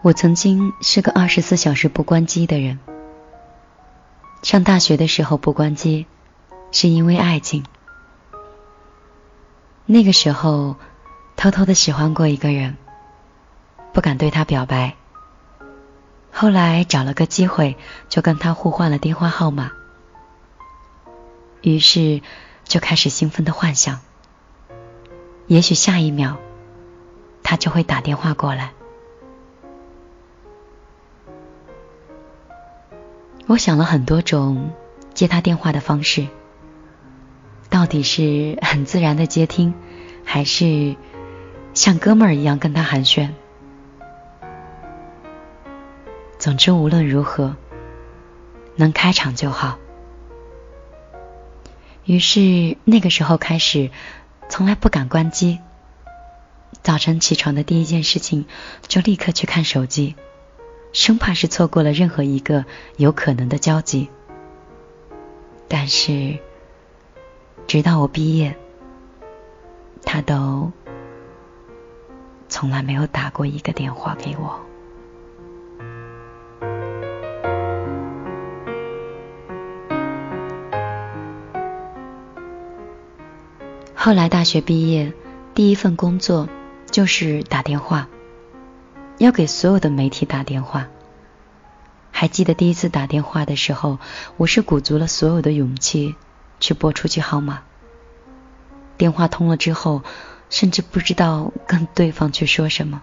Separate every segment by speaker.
Speaker 1: 我曾经是个二十四小时不关机的人。上大学的时候不关机，是因为爱情。那个时候，偷偷的喜欢过一个人，不敢对他表白。后来找了个机会，就跟他互换了电话号码。于是，就开始兴奋的幻想，也许下一秒，他就会打电话过来。我想了很多种接他电话的方式，到底是很自然的接听，还是像哥们儿一样跟他寒暄？总之，无论如何，能开场就好。于是那个时候开始，从来不敢关机。早晨起床的第一件事情，就立刻去看手机。生怕是错过了任何一个有可能的交集，但是直到我毕业，他都从来没有打过一个电话给我。后来大学毕业，第一份工作就是打电话。要给所有的媒体打电话。还记得第一次打电话的时候，我是鼓足了所有的勇气去拨出去号码。电话通了之后，甚至不知道跟对方去说什么，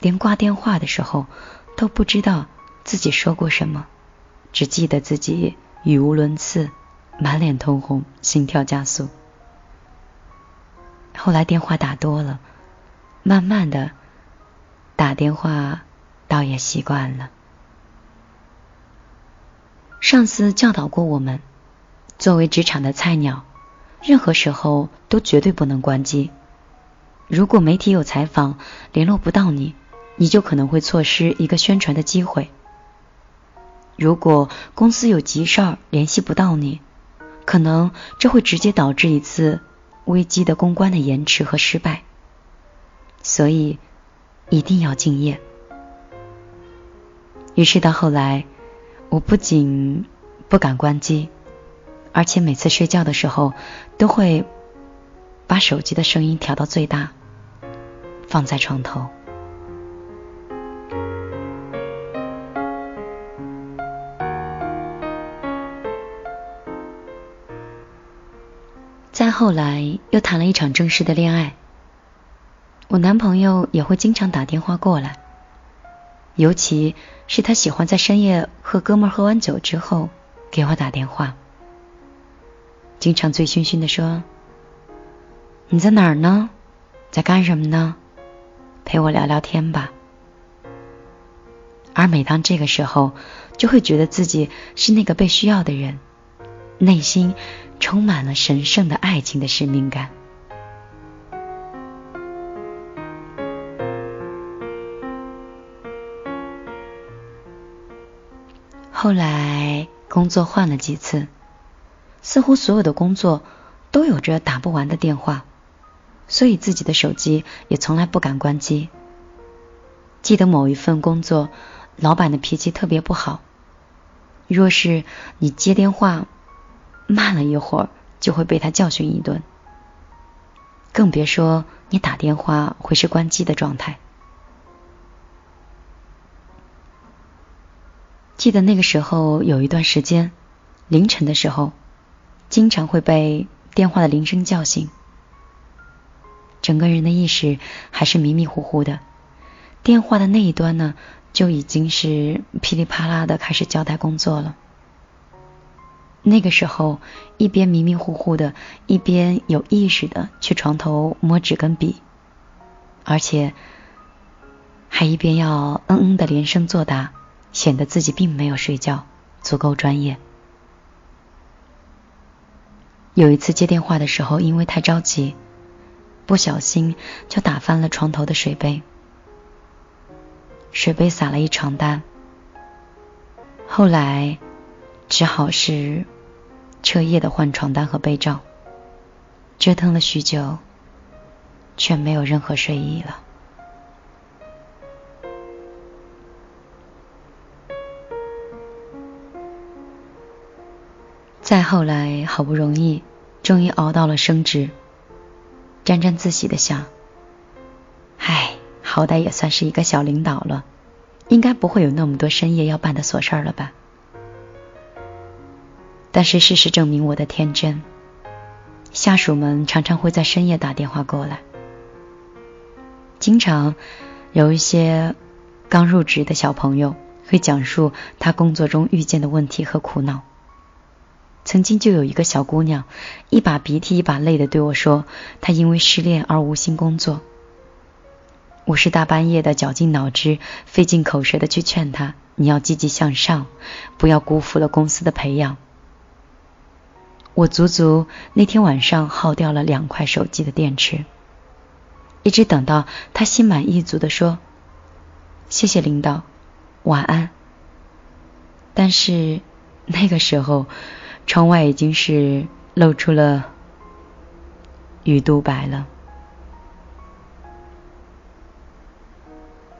Speaker 1: 连挂电话的时候都不知道自己说过什么，只记得自己语无伦次，满脸通红，心跳加速。后来电话打多了，慢慢的。打电话倒也习惯了。上司教导过我们，作为职场的菜鸟，任何时候都绝对不能关机。如果媒体有采访联络不到你，你就可能会错失一个宣传的机会。如果公司有急事儿联系不到你，可能这会直接导致一次危机的公关的延迟和失败。所以。一定要敬业。于是到后来，我不仅不敢关机，而且每次睡觉的时候都会把手机的声音调到最大，放在床头。再后来，又谈了一场正式的恋爱。我男朋友也会经常打电话过来，尤其是他喜欢在深夜和哥们喝完酒之后给我打电话，经常醉醺醺的说：“你在哪儿呢？在干什么呢？陪我聊聊天吧。”而每当这个时候，就会觉得自己是那个被需要的人，内心充满了神圣的爱情的使命感。后来工作换了几次，似乎所有的工作都有着打不完的电话，所以自己的手机也从来不敢关机。记得某一份工作，老板的脾气特别不好，若是你接电话慢了一会儿，就会被他教训一顿，更别说你打电话会是关机的状态。记得那个时候有一段时间，凌晨的时候，经常会被电话的铃声叫醒，整个人的意识还是迷迷糊糊的。电话的那一端呢，就已经是噼里啪啦的开始交代工作了。那个时候，一边迷迷糊糊的，一边有意识的去床头摸纸跟笔，而且还一边要嗯嗯的连声作答。显得自己并没有睡觉，足够专业。有一次接电话的时候，因为太着急，不小心就打翻了床头的水杯，水杯洒了一床单。后来只好是彻夜的换床单和被罩，折腾了许久，却没有任何睡意了。再后来，好不容易，终于熬到了升职，沾沾自喜的想：“唉，好歹也算是一个小领导了，应该不会有那么多深夜要办的琐事了吧？”但是事实证明我的天真，下属们常常会在深夜打电话过来，经常有一些刚入职的小朋友会讲述他工作中遇见的问题和苦恼。曾经就有一个小姑娘，一把鼻涕一把泪的对我说，她因为失恋而无心工作。我是大半夜的绞尽脑汁、费尽口舌的去劝她，你要积极向上，不要辜负了公司的培养。我足足那天晚上耗掉了两块手机的电池，一直等到她心满意足的说：“谢谢领导，晚安。”但是那个时候，窗外已经是露出了雨都白了。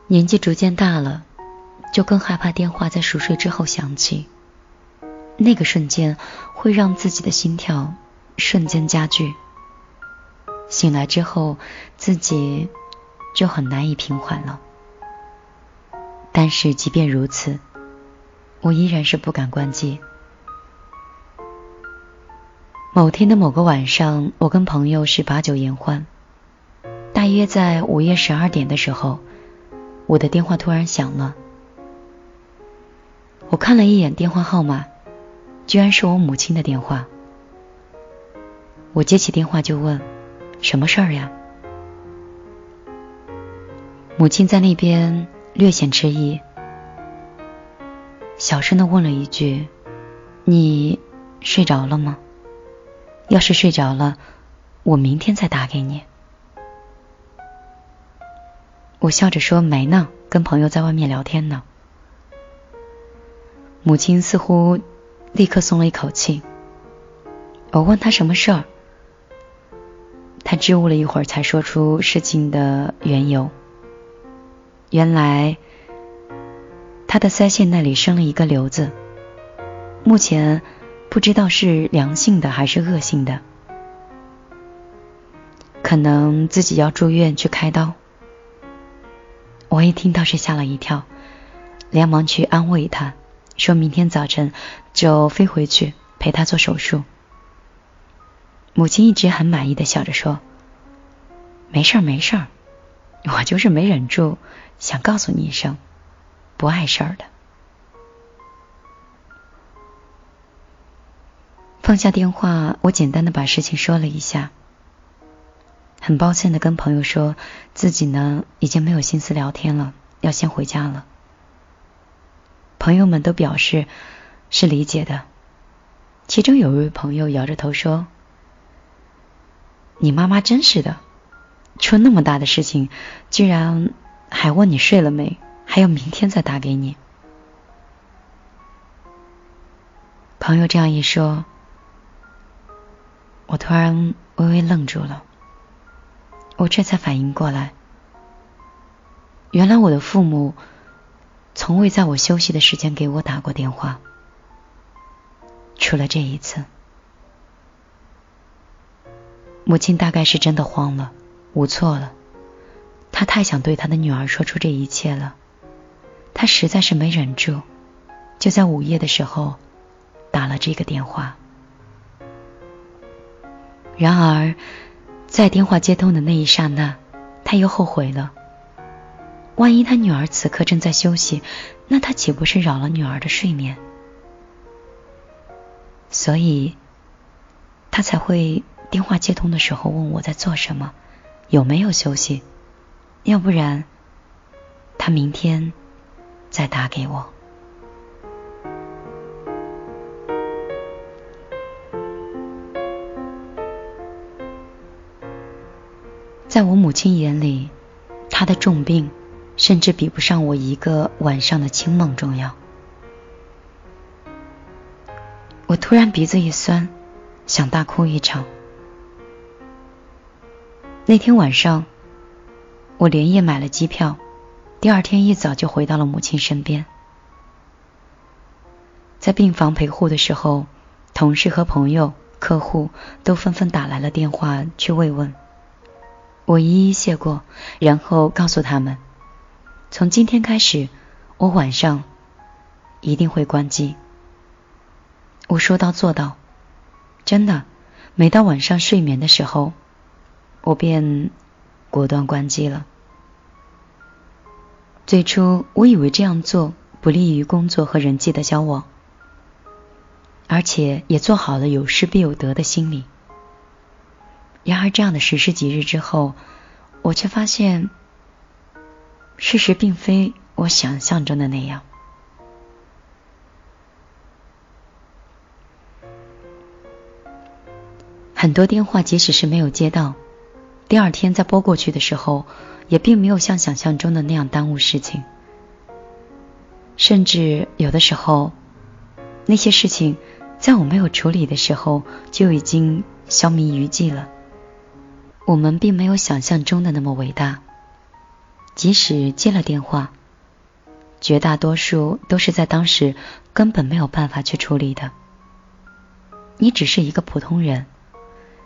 Speaker 1: 年纪逐渐大了，就更害怕电话在熟睡之后响起。那个瞬间会让自己的心跳瞬间加剧，醒来之后自己就很难以平缓了。但是即便如此，我依然是不敢关机。某天的某个晚上，我跟朋友是把酒言欢，大约在午夜十二点的时候，我的电话突然响了。我看了一眼电话号码。居然是我母亲的电话，我接起电话就问：“什么事儿呀？”母亲在那边略显迟疑，小声的问了一句：“你睡着了吗？要是睡着了，我明天再打给你。”我笑着说：“没呢，跟朋友在外面聊天呢。”母亲似乎。立刻松了一口气。我问他什么事儿，他支吾了一会儿，才说出事情的缘由。原来他的腮腺那里生了一个瘤子，目前不知道是良性的还是恶性的，可能自己要住院去开刀。我一听到是吓了一跳，连忙去安慰他。说明天早晨就飞回去陪他做手术。母亲一直很满意的笑着说：“没事儿，没事儿，我就是没忍住想告诉你一声，不碍事儿的。”放下电话，我简单的把事情说了一下，很抱歉的跟朋友说自己呢已经没有心思聊天了，要先回家了。朋友们都表示是理解的，其中有一位朋友摇着头说：“你妈妈真是的，出那么大的事情，居然还问你睡了没，还要明天再打给你。”朋友这样一说，我突然微微愣住了，我这才反应过来，原来我的父母。从未在我休息的时间给我打过电话，除了这一次。母亲大概是真的慌了，无措了。她太想对她的女儿说出这一切了，她实在是没忍住，就在午夜的时候打了这个电话。然而，在电话接通的那一刹那，他又后悔了。万一他女儿此刻正在休息，那他岂不是扰了女儿的睡眠？所以，他才会电话接通的时候问我在做什么，有没有休息。要不然，他明天再打给我。在我母亲眼里，她的重病。甚至比不上我一个晚上的清梦重要。我突然鼻子一酸，想大哭一场。那天晚上，我连夜买了机票，第二天一早就回到了母亲身边。在病房陪护的时候，同事和朋友、客户都纷纷打来了电话去慰问。我一一谢过，然后告诉他们，从今天开始，我晚上一定会关机。我说到做到，真的，每到晚上睡眠的时候，我便果断关机了。最初我以为这样做不利于工作和人际的交往，而且也做好了有失必有得的心理。然而，这样的实施几日之后，我却发现，事实并非我想象中的那样。很多电话，即使是没有接到，第二天再拨过去的时候，也并没有像想象中的那样耽误事情。甚至有的时候，那些事情在我没有处理的时候，就已经消弭余迹了。我们并没有想象中的那么伟大。即使接了电话，绝大多数都是在当时根本没有办法去处理的。你只是一个普通人，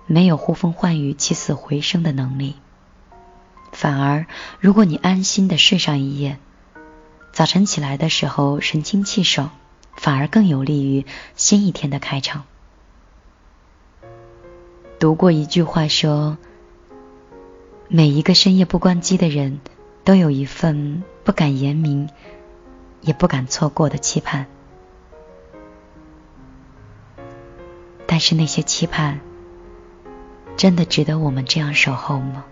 Speaker 1: 没有呼风唤雨、起死回生的能力。反而，如果你安心的睡上一夜，早晨起来的时候神清气爽，反而更有利于新一天的开场。读过一句话说。每一个深夜不关机的人，都有一份不敢言明、也不敢错过的期盼。但是那些期盼，真的值得我们这样守候吗？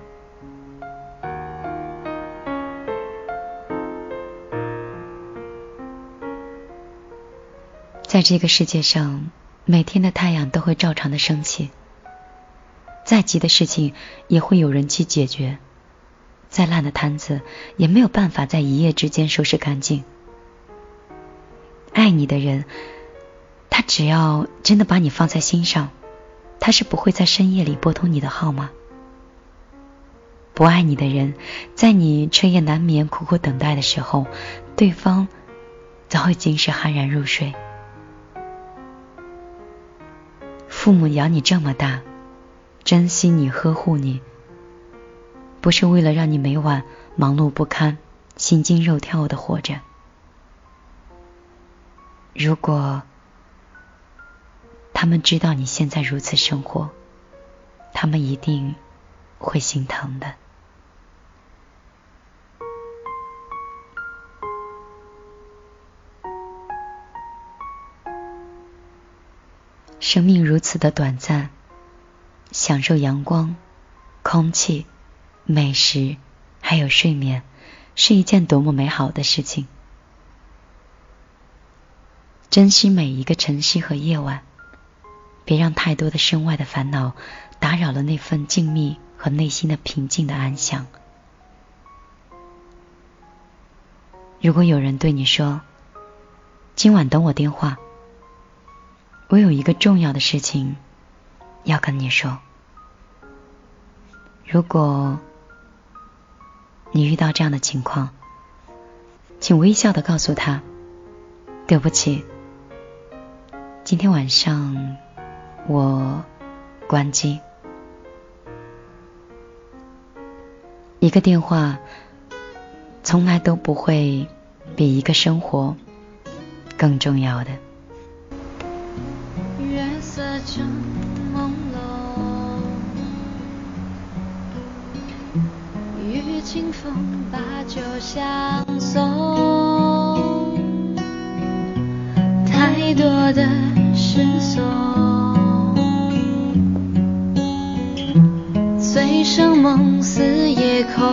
Speaker 1: 在这个世界上，每天的太阳都会照常的升起。再急的事情也会有人去解决，再烂的摊子也没有办法在一夜之间收拾干净。爱你的人，他只要真的把你放在心上，他是不会在深夜里拨通你的号码？不爱你的人，在你彻夜难眠、苦苦等待的时候，对方早已经是酣然入睡。父母养你这么大。珍惜你，呵护你，不是为了让你每晚忙碌不堪、心惊肉跳的活着。如果他们知道你现在如此生活，他们一定会心疼的。生命如此的短暂。享受阳光、空气、美食，还有睡眠，是一件多么美好的事情！珍惜每一个晨曦和夜晚，别让太多的身外的烦恼打扰了那份静谧和内心的平静的安详。如果有人对你说：“今晚等我电话，我有一个重要的事情。”要跟你说，如果你遇到这样的情况，请微笑的告诉他：“对不起，今天晚上我关机。”一个电话从来都不会比一个生活更重要的。清风把酒相送，太多的失踪，醉生梦死夜空，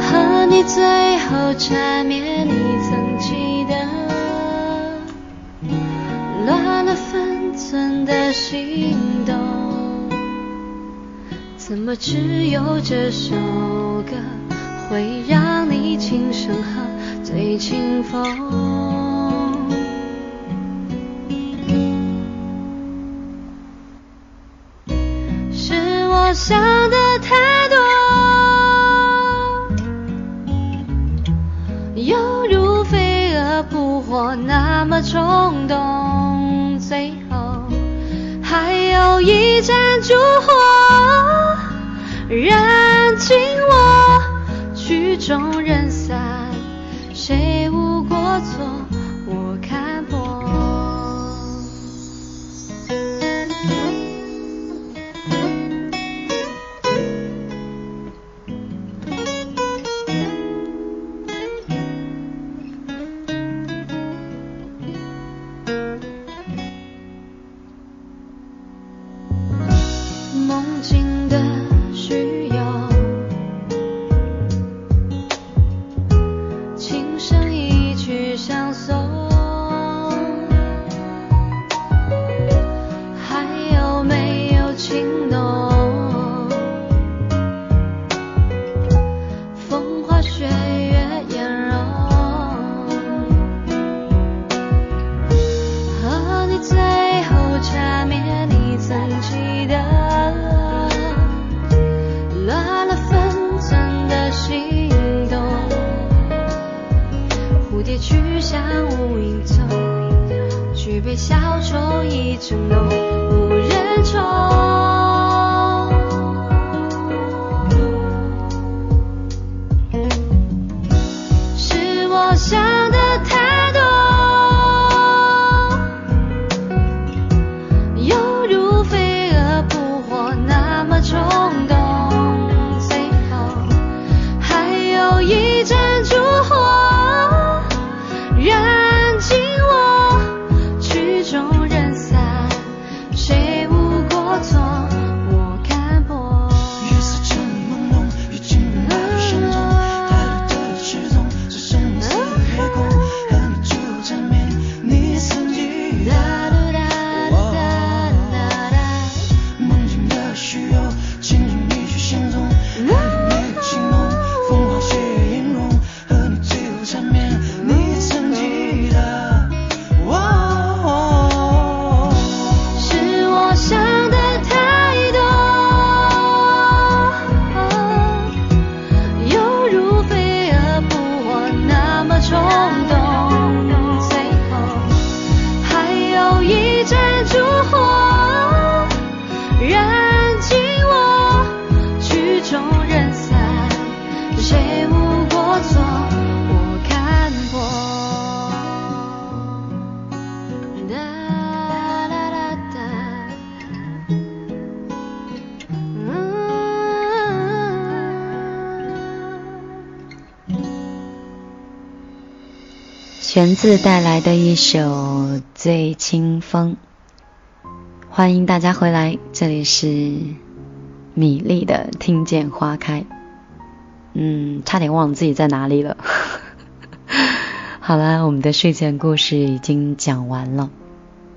Speaker 1: 和你最后缠绵你曾记得，乱了分寸的心。怎么只有这首歌会让你轻声和最清风？玄子带来的一首《醉清风》，欢迎大家回来，这里是米粒的听见花开。嗯，差点忘了自己在哪里了。好了，我们的睡前故事已经讲完了，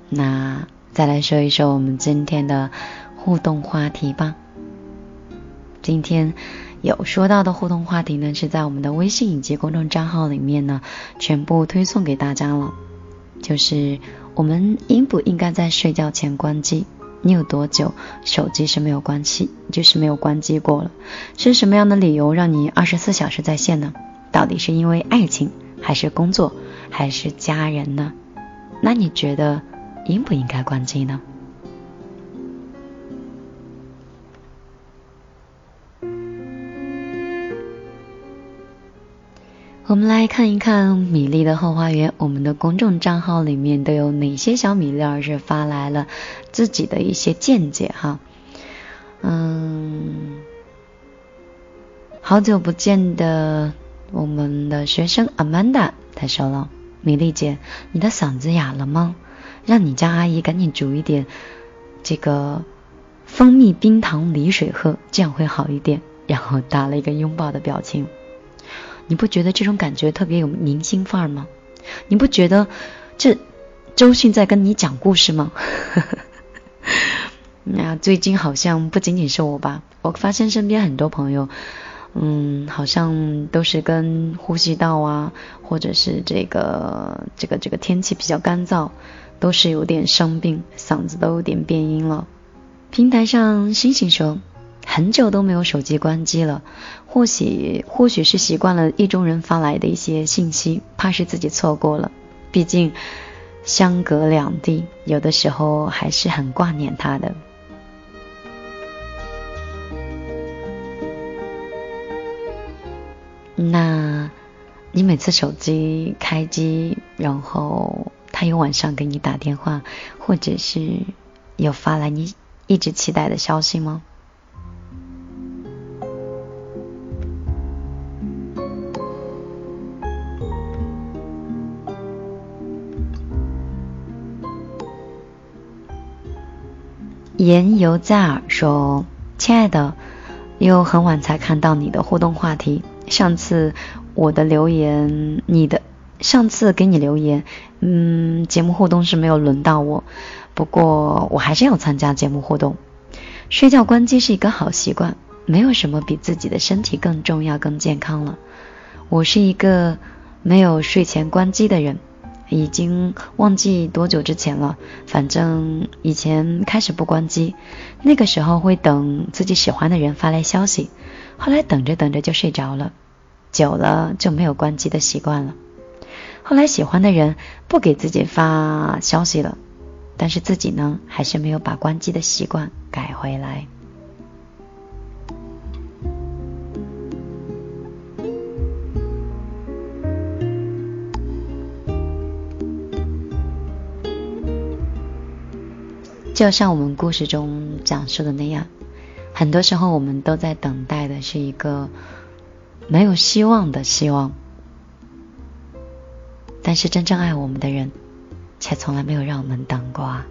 Speaker 1: 那再来说一说我们今天的互动话题吧。今天有说到的互动话题呢，是在我们的微信以及公众账号里面呢，全部推送给大家了。就是我们应不应该在睡觉前关机？你有多久手机是没有关机，就是没有关机过了？是什么样的理由让你二十四小时在线呢？到底是因为爱情，还是工作，还是家人呢？那你觉得应不应该关机呢？我们来看一看米粒的后花园，我们的公众账号里面都有哪些小米粒儿是发来了自己的一些见解哈。嗯，好久不见的我们的学生 Amanda，她说了：“米粒姐，你的嗓子哑了吗？让你家阿姨赶紧煮一点这个蜂蜜冰糖梨水喝，这样会好一点。”然后打了一个拥抱的表情。你不觉得这种感觉特别有明星范儿吗？你不觉得这周迅在跟你讲故事吗？那最近好像不仅仅是我吧，我发现身边很多朋友，嗯，好像都是跟呼吸道啊，或者是这个这个这个天气比较干燥，都是有点生病，嗓子都有点变音了。平台上星星说。很久都没有手机关机了，或许或许是习惯了意中人发来的一些信息，怕是自己错过了。毕竟相隔两地，有的时候还是很挂念他的。那，你每次手机开机，然后他有晚上给你打电话，或者是有发来你一直期待的消息吗？言犹在耳说：“亲爱的，又很晚才看到你的互动话题。上次我的留言，你的上次给你留言，嗯，节目互动是没有轮到我。不过我还是要参加节目互动。睡觉关机是一个好习惯，没有什么比自己的身体更重要、更健康了。我是一个没有睡前关机的人。”已经忘记多久之前了，反正以前开始不关机，那个时候会等自己喜欢的人发来消息，后来等着等着就睡着了，久了就没有关机的习惯了。后来喜欢的人不给自己发消息了，但是自己呢，还是没有把关机的习惯改回来。就像我们故事中讲述的那样，很多时候我们都在等待的是一个没有希望的希望，但是真正爱我们的人，却从来没有让我们等过啊。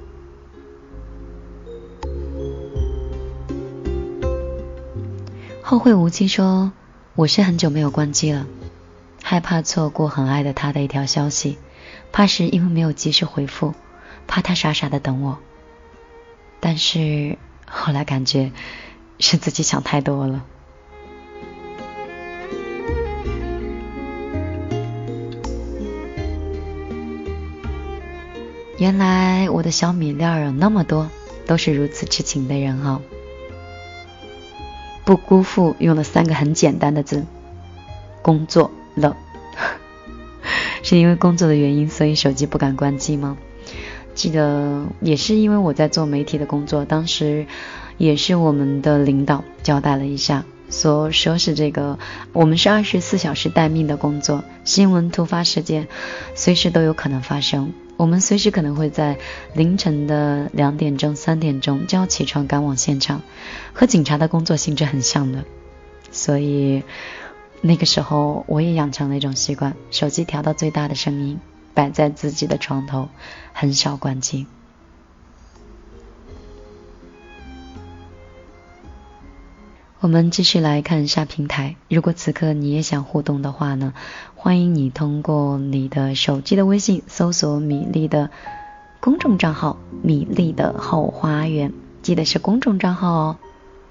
Speaker 1: 后会无期说：“我是很久没有关机了，害怕错过很爱的他的一条消息，怕是因为没有及时回复，怕他傻傻的等我。”但是后来感觉是自己想太多了。原来我的小米粒儿有那么多，都是如此痴情的人哦。不辜负用了三个很简单的字，工作了。是因为工作的原因，所以手机不敢关机吗？记得也是因为我在做媒体的工作，当时也是我们的领导交代了一下，说说是这个我们是二十四小时待命的工作，新闻突发事件随时都有可能发生，我们随时可能会在凌晨的两点钟、三点钟就要起床赶往现场，和警察的工作性质很像的，所以那个时候我也养成了一种习惯，手机调到最大的声音。摆在自己的床头，很少关机。我们继续来看一下平台。如果此刻你也想互动的话呢，欢迎你通过你的手机的微信搜索米粒的公众账号“米粒的后花园”，记得是公众账号哦。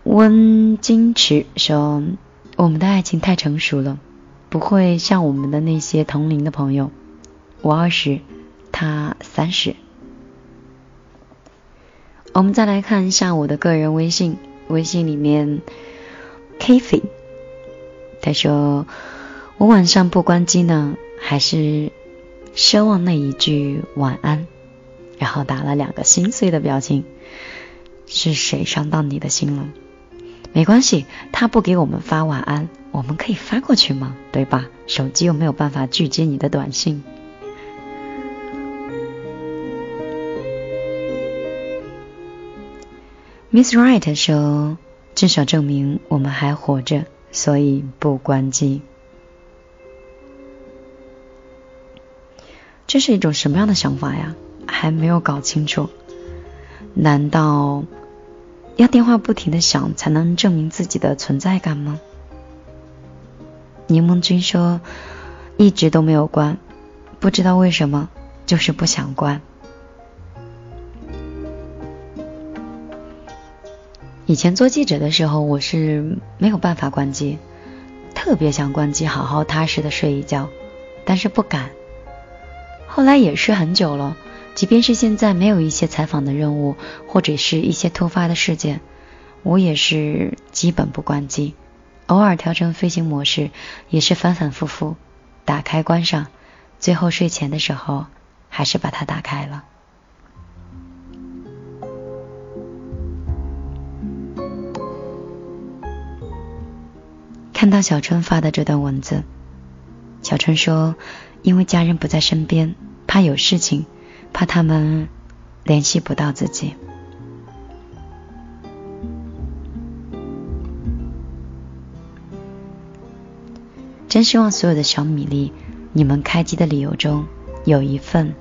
Speaker 1: 温金池说：“我们的爱情太成熟了，不会像我们的那些同龄的朋友。”我二十，他三十。我们再来看一下我的个人微信，微信里面 k f y 他说我晚上不关机呢，还是奢望那一句晚安，然后打了两个心碎的表情。是谁伤到你的心了？没关系，他不给我们发晚安，我们可以发过去吗？对吧？手机又没有办法拒接你的短信。Miss Wright 说：“至少证明我们还活着，所以不关机。”这是一种什么样的想法呀？还没有搞清楚。难道要电话不停的响才能证明自己的存在感吗？柠檬君说：“一直都没有关，不知道为什么，就是不想关。”以前做记者的时候，我是没有办法关机，特别想关机，好好踏实的睡一觉，但是不敢。后来也是很久了，即便是现在没有一些采访的任务，或者是一些突发的事件，我也是基本不关机，偶尔调成飞行模式，也是反反复复打开关上，最后睡前的时候还是把它打开了。看到小春发的这段文字，小春说：“因为家人不在身边，怕有事情，怕他们联系不到自己。”真希望所有的小米粒，你们开机的理由中有一份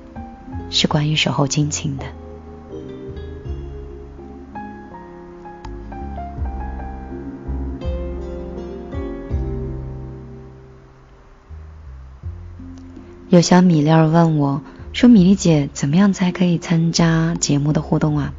Speaker 1: 是关于守候亲情的。有小米粒儿问我，说：“米粒姐，怎么样才可以参加节目的互动啊？”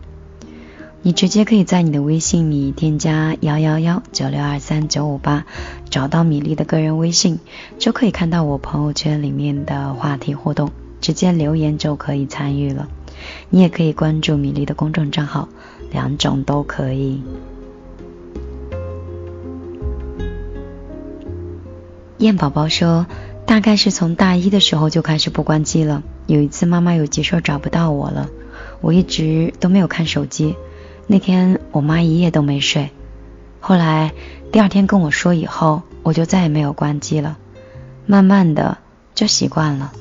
Speaker 1: 你直接可以在你的微信里添加幺幺幺九六二三九五八，找到米粒的个人微信，就可以看到我朋友圈里面的话题互动，直接留言就可以参与了。你也可以关注米粒的公众账号，两种都可以。燕宝宝说，大概是从大一的时候就开始不关机了。有一次妈妈有急事找不到我了，我一直都没有看手机。那天我妈一夜都没睡，后来第二天跟我说以后，我就再也没有关机了，慢慢的就习惯了。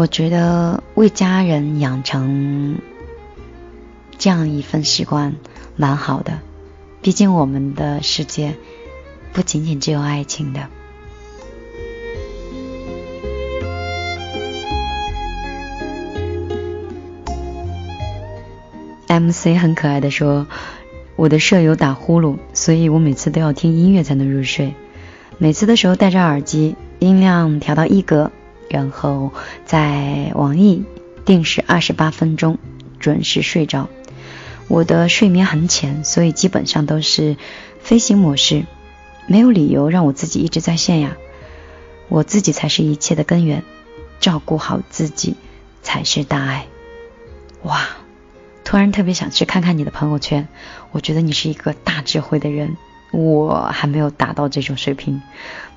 Speaker 1: 我觉得为家人养成这样一份习惯蛮好的，毕竟我们的世界。不仅仅只有爱情的。MC 很可爱的说：“我的舍友打呼噜，所以我每次都要听音乐才能入睡。每次的时候戴着耳机，音量调到一格，然后在网易定时二十八分钟准时睡着。我的睡眠很浅，所以基本上都是飞行模式。”没有理由让我自己一直在线呀，我自己才是一切的根源，照顾好自己才是大爱。哇，突然特别想去看看你的朋友圈，我觉得你是一个大智慧的人，我还没有达到这种水平，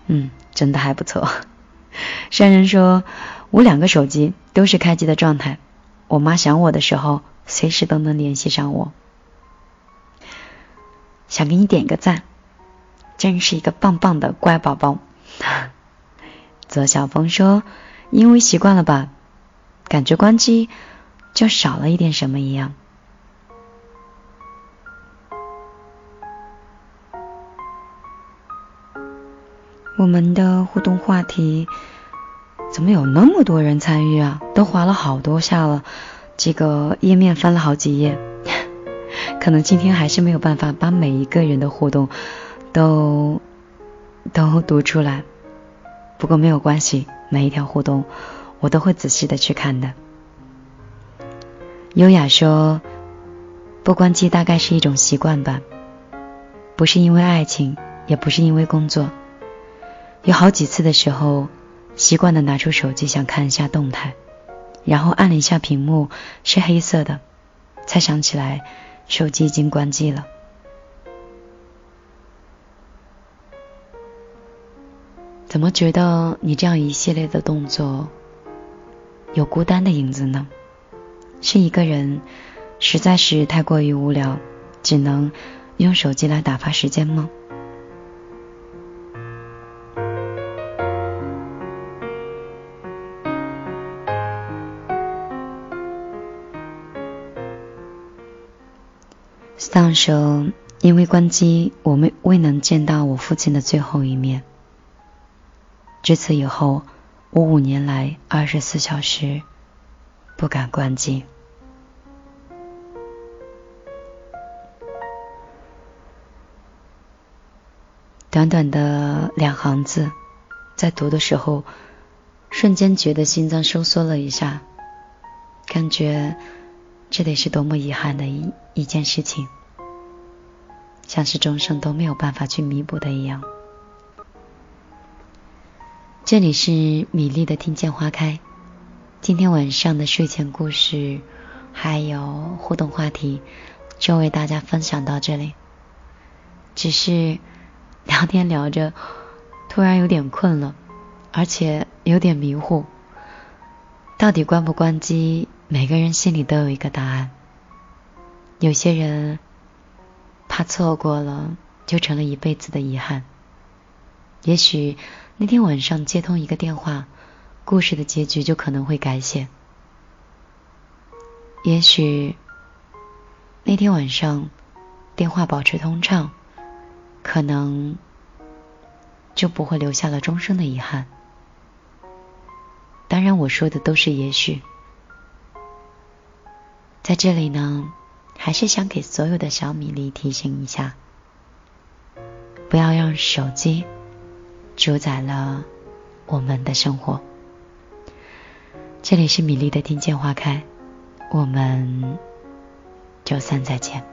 Speaker 1: 嗯，真的还不错。山人说，我两个手机都是开机的状态，我妈想我的时候，随时都能联系上我，想给你点个赞。真是一个棒棒的乖宝宝。左小峰说：“因为习惯了吧，感觉关机就少了一点什么一样。”我们的互动话题怎么有那么多人参与啊？都划了好多下了，这个页面翻了好几页，可能今天还是没有办法把每一个人的互动。都都读出来，不过没有关系，每一条互动我都会仔细的去看的。优雅说，不关机大概是一种习惯吧，不是因为爱情，也不是因为工作，有好几次的时候，习惯的拿出手机想看一下动态，然后按了一下屏幕是黑色的，才想起来手机已经关机了。怎么觉得你这样一系列的动作有孤单的影子呢？是一个人实在是太过于无聊，只能用手机来打发时间吗？上说，因为关机，我们未能见到我父亲的最后一面。至此以后，我五年来二十四小时不敢关机。短短的两行字，在读的时候，瞬间觉得心脏收缩了一下，感觉这得是多么遗憾的一一件事情，像是终生都没有办法去弥补的一样。这里是米粒的听见花开。今天晚上的睡前故事还有互动话题，就为大家分享到这里。只是聊天聊着，突然有点困了，而且有点迷糊。到底关不关机？每个人心里都有一个答案。有些人怕错过了，就成了一辈子的遗憾。也许那天晚上接通一个电话，故事的结局就可能会改写。也许那天晚上电话保持通畅，可能就不会留下了终生的遗憾。当然，我说的都是也许。在这里呢，还是想给所有的小米粒提醒一下，不要让手机主宰了我们的生活。这里是米粒的听见花开，我们周三再见。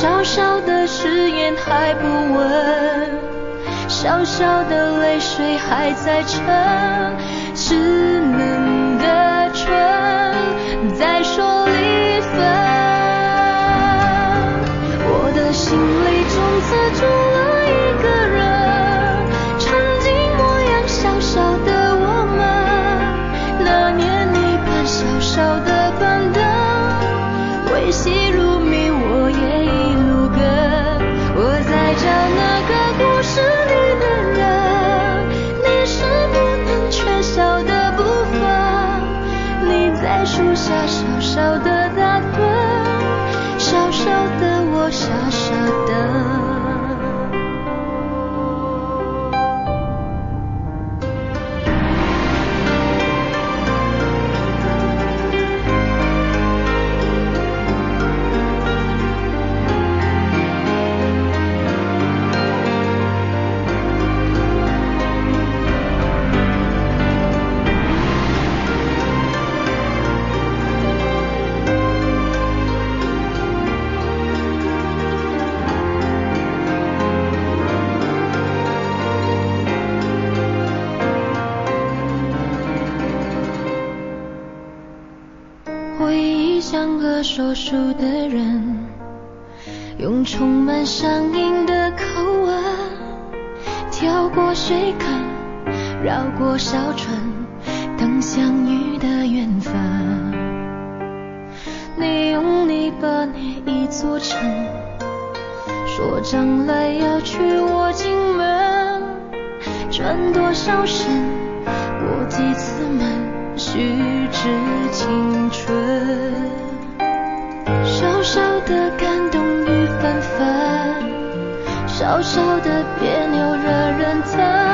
Speaker 2: 小小的誓言还不稳，小小的泪水还在撑，只说书的人，用充满乡音的口吻，跳过水坑，绕过小村，等相遇的缘分。你用泥巴捏一座城，说将来要娶我进门，转多少身，过几次门，虚掷青春。少的感动雨纷纷，小小的别扭惹人疼，